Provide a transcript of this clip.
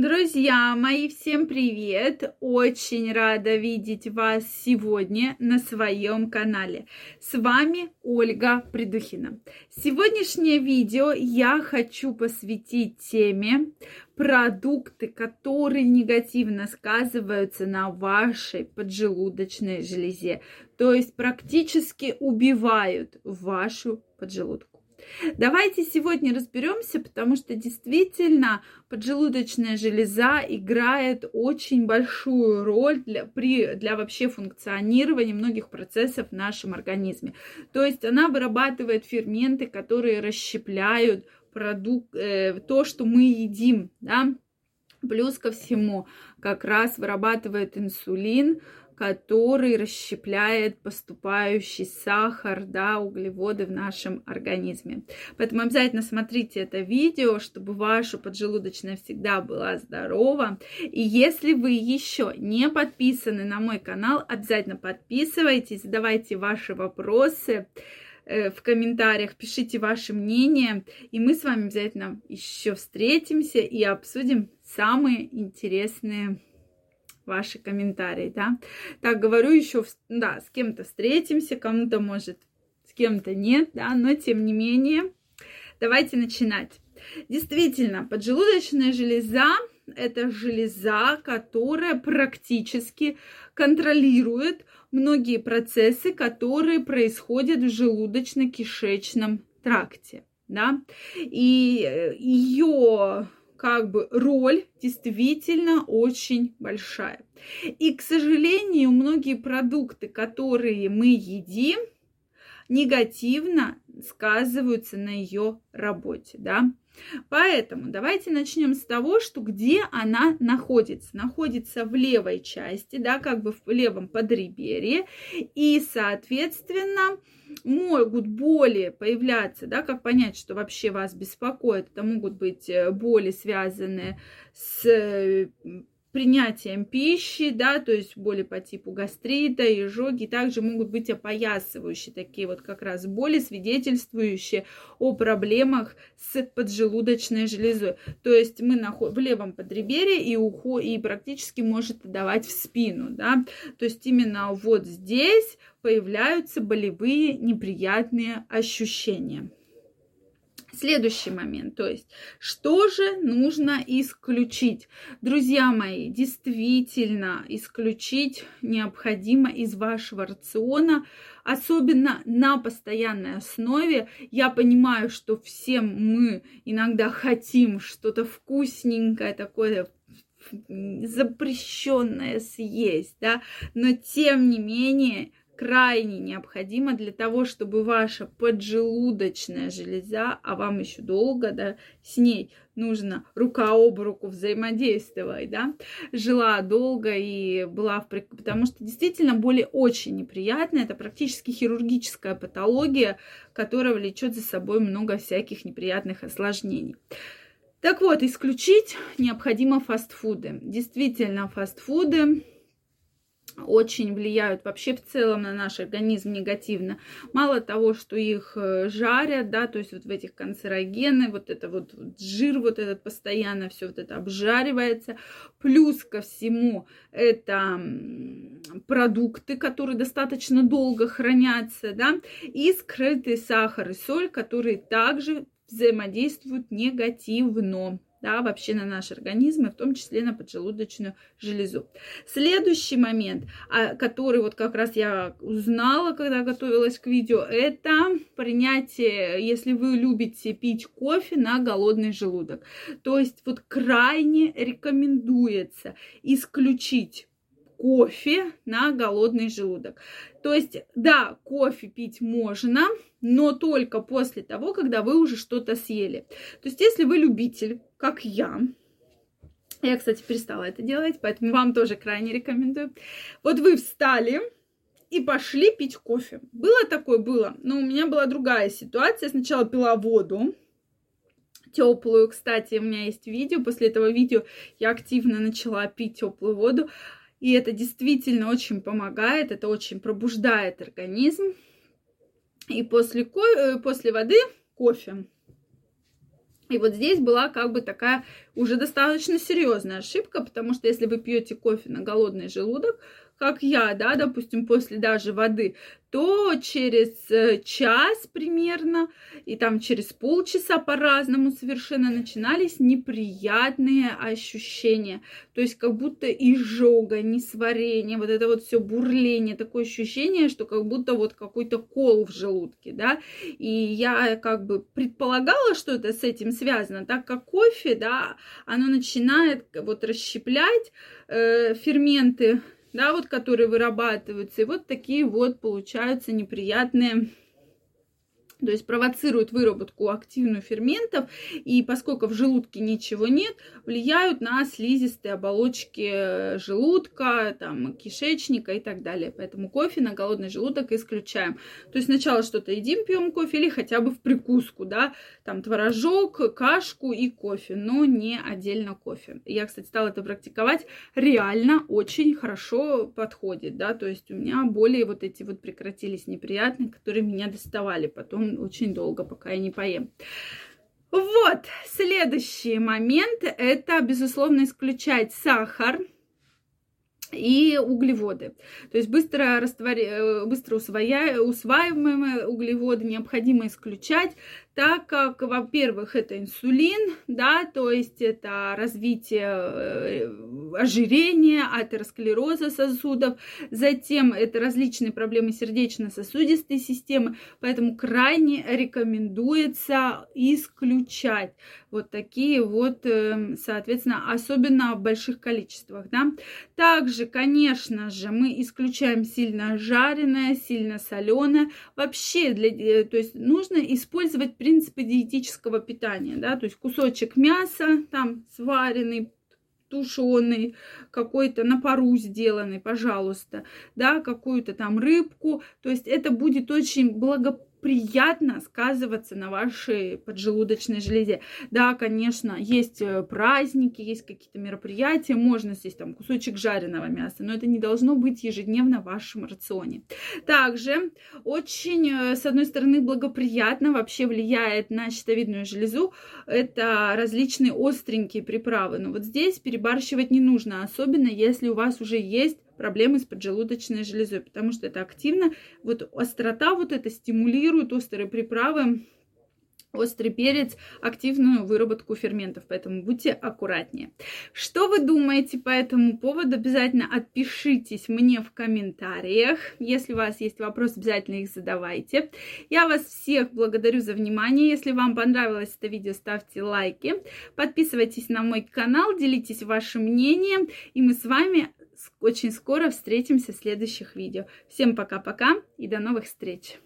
Друзья мои, всем привет! Очень рада видеть вас сегодня на своем канале. С вами Ольга Придухина. Сегодняшнее видео я хочу посвятить теме продукты, которые негативно сказываются на вашей поджелудочной железе, то есть практически убивают вашу поджелудку. Давайте сегодня разберемся, потому что действительно поджелудочная железа играет очень большую роль для, при, для вообще функционирования многих процессов в нашем организме. То есть она вырабатывает ферменты, которые расщепляют продукт, э, то, что мы едим, да, Плюс ко всему, как раз вырабатывает инсулин, который расщепляет поступающий сахар, да, углеводы в нашем организме. Поэтому обязательно смотрите это видео, чтобы ваша поджелудочная всегда была здорова. И если вы еще не подписаны на мой канал, обязательно подписывайтесь, задавайте ваши вопросы э, в комментариях, пишите ваше мнение, и мы с вами обязательно еще встретимся и обсудим самые интересные ваши комментарии, да. Так, говорю еще, да, с кем-то встретимся, кому-то может, с кем-то нет, да, но тем не менее, давайте начинать. Действительно, поджелудочная железа – это железа, которая практически контролирует многие процессы, которые происходят в желудочно-кишечном тракте. Да? И э, ее как бы роль действительно очень большая. И, к сожалению, многие продукты, которые мы едим, негативно сказываются на ее работе, да. Поэтому давайте начнем с того, что где она находится. Находится в левой части, да, как бы в левом подреберье. И, соответственно, могут боли появляться, да, как понять, что вообще вас беспокоит. Это могут быть э, боли, связанные с э, принятием пищи, да, то есть боли по типу гастрита, изжоги, также могут быть опоясывающие такие вот как раз боли, свидетельствующие о проблемах с поджелудочной железой. То есть мы находим в левом подреберье и, ухо, и практически может давать в спину, да, то есть именно вот здесь появляются болевые неприятные ощущения. Следующий момент, то есть, что же нужно исключить? Друзья мои, действительно исключить необходимо из вашего рациона, особенно на постоянной основе. Я понимаю, что всем мы иногда хотим что-то вкусненькое, такое запрещенное съесть, да, но тем не менее крайне необходимо для того, чтобы ваша поджелудочная железа, а вам еще долго, да, с ней нужно рука об руку взаимодействовать, да, жила долго и была в... Потому что действительно боли очень неприятные, это практически хирургическая патология, которая влечет за собой много всяких неприятных осложнений. Так вот, исключить необходимо фастфуды. Действительно, фастфуды очень влияют вообще в целом на наш организм негативно. Мало того, что их э, жарят, да, то есть вот в этих канцерогены, вот это вот жир вот этот постоянно все вот это обжаривается. Плюс ко всему это продукты, которые достаточно долго хранятся, да, и скрытый сахар и соль, которые также взаимодействуют негативно да, вообще на наш организм, и в том числе на поджелудочную железу. Следующий момент, а, который вот как раз я узнала, когда готовилась к видео, это принятие, если вы любите пить кофе на голодный желудок. То есть вот крайне рекомендуется исключить кофе на голодный желудок. То есть, да, кофе пить можно, но только после того, когда вы уже что-то съели. То есть, если вы любитель, как я, я, кстати, перестала это делать, поэтому вам тоже крайне рекомендую. Вот вы встали и пошли пить кофе. Было такое? Было. Но у меня была другая ситуация. Сначала пила воду, теплую. Кстати, у меня есть видео. После этого видео я активно начала пить теплую воду. И это действительно очень помогает, это очень пробуждает организм. И после, ко... Э, после воды кофе. И вот здесь была как бы такая уже достаточно серьезная ошибка, потому что если вы пьете кофе на голодный желудок, как я, да, допустим, после даже воды, то через э, час примерно и там через полчаса по-разному совершенно начинались неприятные ощущения. То есть как будто изжога, несварение, вот это вот все бурление, такое ощущение, что как будто вот какой-то кол в желудке, да. И я как бы предполагала, что это с этим связано, так как кофе, да, оно начинает вот расщеплять э, ферменты да, вот которые вырабатываются. И вот такие вот получаются неприятные то есть провоцируют выработку активную ферментов, и поскольку в желудке ничего нет, влияют на слизистые оболочки э, желудка, там, кишечника и так далее. Поэтому кофе на голодный желудок исключаем. То есть сначала что-то едим, пьем кофе или хотя бы в прикуску, да, там творожок, кашку и кофе, но не отдельно кофе. Я, кстати, стала это практиковать, реально очень хорошо подходит, да, то есть у меня боли вот эти вот прекратились неприятные, которые меня доставали потом очень долго, пока я не поем. Вот, следующий момент, это, безусловно, исключать сахар, и углеводы. То есть быстро, раствори... Э, быстро усваиваемые углеводы необходимо исключать, так как, во-первых, это инсулин, да, то есть это развитие э, ожирения, атеросклероза сосудов, затем это различные проблемы сердечно-сосудистой системы, поэтому крайне рекомендуется исключать вот такие вот, эм, соответственно, особенно в больших количествах, да. Также, конечно же, мы исключаем сильно жареное, сильно соленое, вообще, для, э, то есть нужно использовать принципы диетического питания, да, то есть кусочек мяса там сваренный, тушеный, какой-то на пару сделанный, пожалуйста, да, какую-то там рыбку. То есть это будет очень благополучно приятно сказываться на вашей поджелудочной железе. Да, конечно, есть э, праздники, есть какие-то мероприятия, можно съесть там кусочек жареного мяса, но это не должно быть ежедневно в вашем рационе. Также очень, э, с одной стороны, благоприятно вообще влияет на щитовидную железу, это различные остренькие приправы. Но вот здесь перебарщивать не нужно, особенно если у вас уже есть проблемы с поджелудочной железой, потому что это активно, вот острота вот это стимулирует острые приправы, острый перец, активную выработку ферментов, поэтому будьте аккуратнее. Что вы думаете по этому поводу? Обязательно отпишитесь мне в комментариях. Если у вас есть вопросы, обязательно их задавайте. Я вас всех благодарю за внимание. Если вам понравилось это видео, ставьте лайки. Подписывайтесь на мой канал, делитесь вашим мнением, и мы с вами очень скоро встретимся в следующих видео. Всем пока-пока и до новых встреч!